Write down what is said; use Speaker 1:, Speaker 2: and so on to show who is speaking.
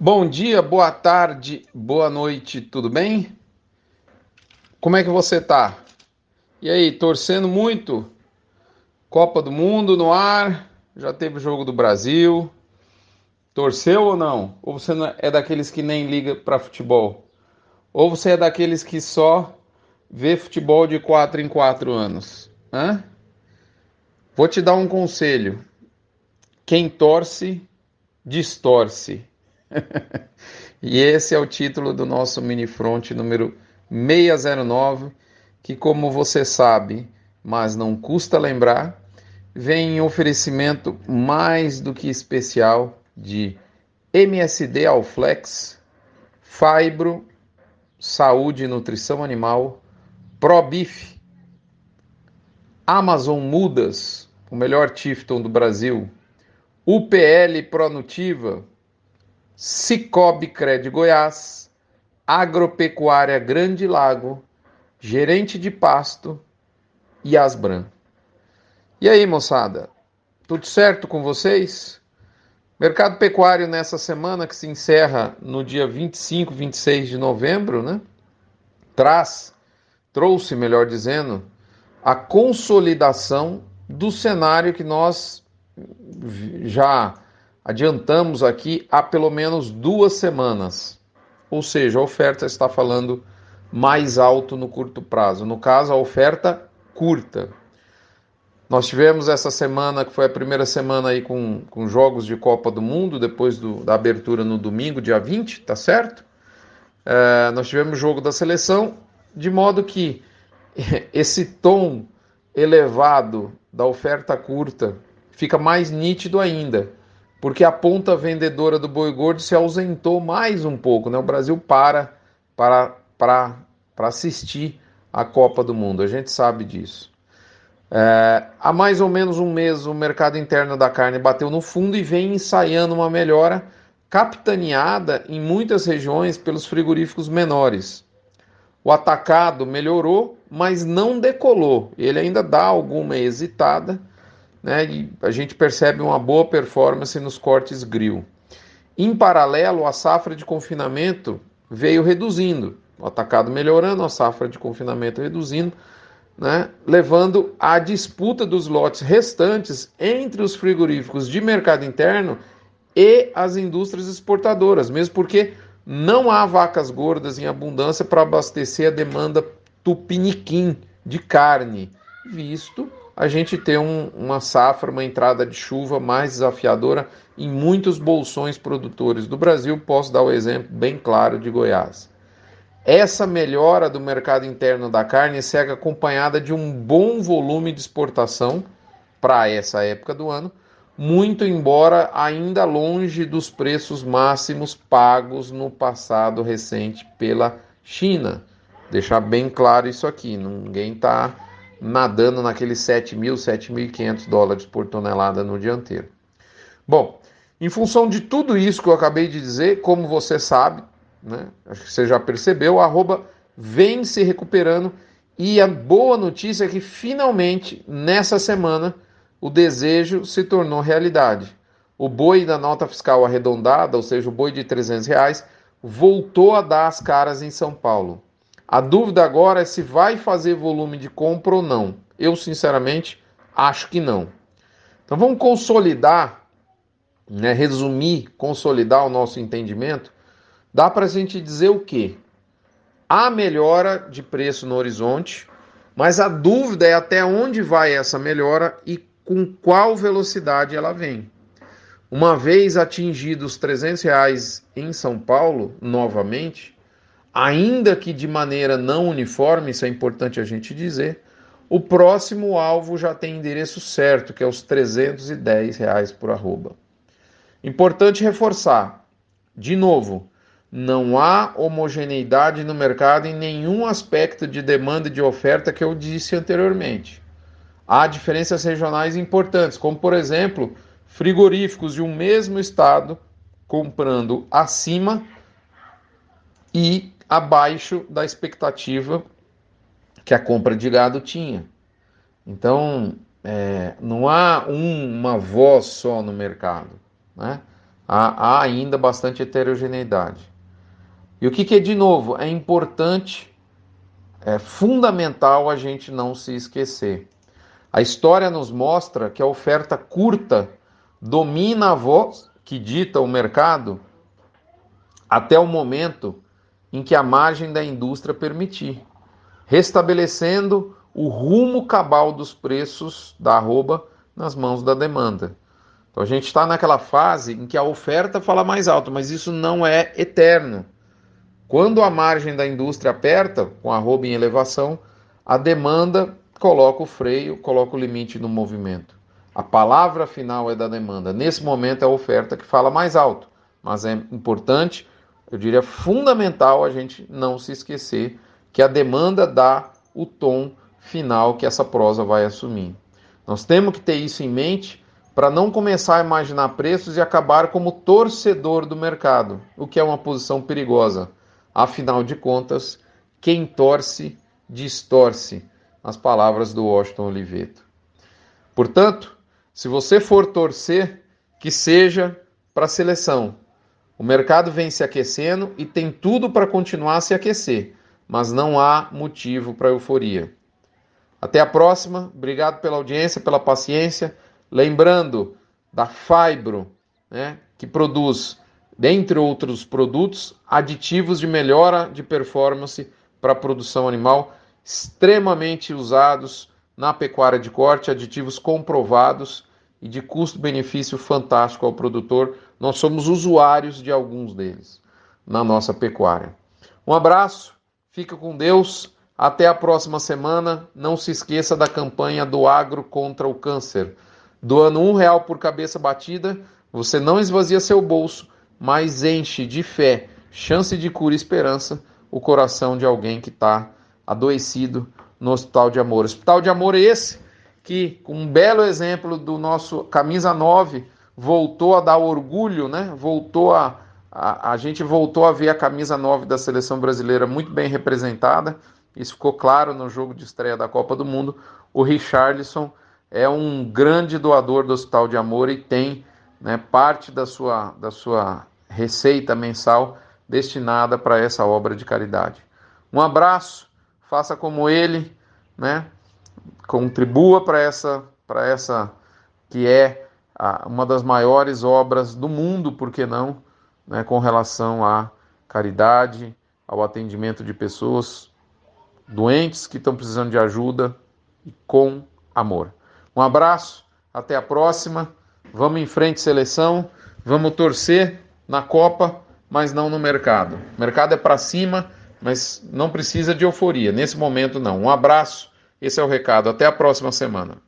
Speaker 1: Bom dia, boa tarde, boa noite, tudo bem? Como é que você tá? E aí, torcendo muito? Copa do Mundo no ar, já teve jogo do Brasil. Torceu ou não? Ou você é daqueles que nem liga para futebol? Ou você é daqueles que só vê futebol de 4 em 4 anos? Hã? Vou te dar um conselho. Quem torce, distorce. E esse é o título do nosso mini front número 609, que como você sabe, mas não custa lembrar, vem em oferecimento mais do que especial de MSD Alflex, Fibro, Saúde e Nutrição Animal, ProBif, Amazon Mudas, o melhor Tifton do Brasil, UPL Pronutiva, Cicobi Cred Goiás, Agropecuária Grande Lago, Gerente de Pasto e Asbran. E aí, moçada? Tudo certo com vocês? Mercado pecuário nessa semana que se encerra no dia 25, 26 de novembro, né? Traz, trouxe, melhor dizendo, a consolidação do cenário que nós já adiantamos aqui há pelo menos duas semanas. Ou seja, a oferta está falando mais alto no curto prazo. No caso, a oferta curta. Nós tivemos essa semana, que foi a primeira semana aí com, com jogos de Copa do Mundo, depois do, da abertura no domingo, dia 20, tá certo? É, nós tivemos jogo da seleção, de modo que esse tom elevado da oferta curta fica mais nítido ainda porque a ponta vendedora do boi gordo se ausentou mais um pouco. Né? O Brasil para para, para, para assistir a Copa do Mundo, a gente sabe disso. É, há mais ou menos um mês o mercado interno da carne bateu no fundo e vem ensaiando uma melhora capitaneada em muitas regiões pelos frigoríficos menores. O atacado melhorou, mas não decolou. Ele ainda dá alguma hesitada né, e a gente percebe uma boa performance nos cortes grill. Em paralelo, a safra de confinamento veio reduzindo, o atacado melhorando, a safra de confinamento reduzindo, né, levando à disputa dos lotes restantes entre os frigoríficos de mercado interno e as indústrias exportadoras, mesmo porque não há vacas gordas em abundância para abastecer a demanda tupiniquim de carne, visto a gente ter um, uma safra, uma entrada de chuva mais desafiadora em muitos bolsões produtores do Brasil. Posso dar o exemplo bem claro de Goiás. Essa melhora do mercado interno da carne segue acompanhada de um bom volume de exportação para essa época do ano, muito embora ainda longe dos preços máximos pagos no passado recente pela China. Deixar bem claro isso aqui, ninguém está nadando naqueles 7 mil, 7.500 dólares por tonelada no dianteiro. Bom, em função de tudo isso que eu acabei de dizer, como você sabe, né, acho que você já percebeu, o arroba vem se recuperando e a boa notícia é que finalmente, nessa semana, o desejo se tornou realidade. O boi da nota fiscal arredondada, ou seja, o boi de 300 reais, voltou a dar as caras em São Paulo. A dúvida agora é se vai fazer volume de compra ou não. Eu, sinceramente, acho que não. Então vamos consolidar, né, resumir, consolidar o nosso entendimento. Dá para a gente dizer o quê? Há melhora de preço no horizonte, mas a dúvida é até onde vai essa melhora e com qual velocidade ela vem. Uma vez atingidos os 300 reais em São Paulo, novamente, ainda que de maneira não uniforme, isso é importante a gente dizer, o próximo alvo já tem endereço certo, que é os 310 reais por arroba. Importante reforçar, de novo, não há homogeneidade no mercado em nenhum aspecto de demanda e de oferta que eu disse anteriormente. Há diferenças regionais importantes, como por exemplo, frigoríficos de um mesmo estado comprando acima e abaixo da expectativa que a compra de gado tinha. Então, é, não há um, uma voz só no mercado. Né? há, há ainda bastante heterogeneidade. E o que, que é de novo? É importante, é fundamental a gente não se esquecer. A história nos mostra que a oferta curta domina a voz que dita o mercado até o momento em que a margem da indústria permitir, restabelecendo o rumo cabal dos preços da arroba nas mãos da demanda. Então a gente está naquela fase em que a oferta fala mais alto, mas isso não é eterno. Quando a margem da indústria aperta, com a arroba em elevação, a demanda coloca o freio, coloca o limite no movimento. A palavra final é da demanda. Nesse momento é a oferta que fala mais alto, mas é importante eu diria fundamental a gente não se esquecer que a demanda dá o tom final que essa prosa vai assumir. Nós temos que ter isso em mente para não começar a imaginar preços e acabar como torcedor do mercado, o que é uma posição perigosa. Afinal de contas, quem torce, distorce, as palavras do Washington Oliveto. Portanto, se você for torcer, que seja para a seleção, o mercado vem se aquecendo e tem tudo para continuar a se aquecer, mas não há motivo para euforia. Até a próxima. Obrigado pela audiência, pela paciência. Lembrando da Fibro, né, que produz, dentre outros produtos, aditivos de melhora de performance para a produção animal, extremamente usados na pecuária de corte, aditivos comprovados e de custo-benefício fantástico ao produtor nós somos usuários de alguns deles na nossa pecuária. Um abraço, fica com Deus. Até a próxima semana. Não se esqueça da campanha do Agro contra o Câncer. Doando um real por cabeça batida, você não esvazia seu bolso, mas enche de fé, chance de cura e esperança o coração de alguém que está adoecido no Hospital de Amor. Hospital de Amor é esse que, com um belo exemplo do nosso camisa 9, voltou a dar orgulho, né? Voltou a, a, a gente voltou a ver a camisa 9 da seleção brasileira muito bem representada. Isso ficou claro no jogo de estreia da Copa do Mundo. O Richarlison é um grande doador do Hospital de Amor e tem né, parte da sua, da sua receita mensal destinada para essa obra de caridade. Um abraço, faça como ele, né? Contribua para essa, para essa que é uma das maiores obras do mundo, por que não, né, com relação à caridade, ao atendimento de pessoas doentes que estão precisando de ajuda e com amor. Um abraço, até a próxima. Vamos em frente, seleção. Vamos torcer na Copa, mas não no mercado. O mercado é para cima, mas não precisa de euforia. Nesse momento, não. Um abraço. Esse é o recado. Até a próxima semana.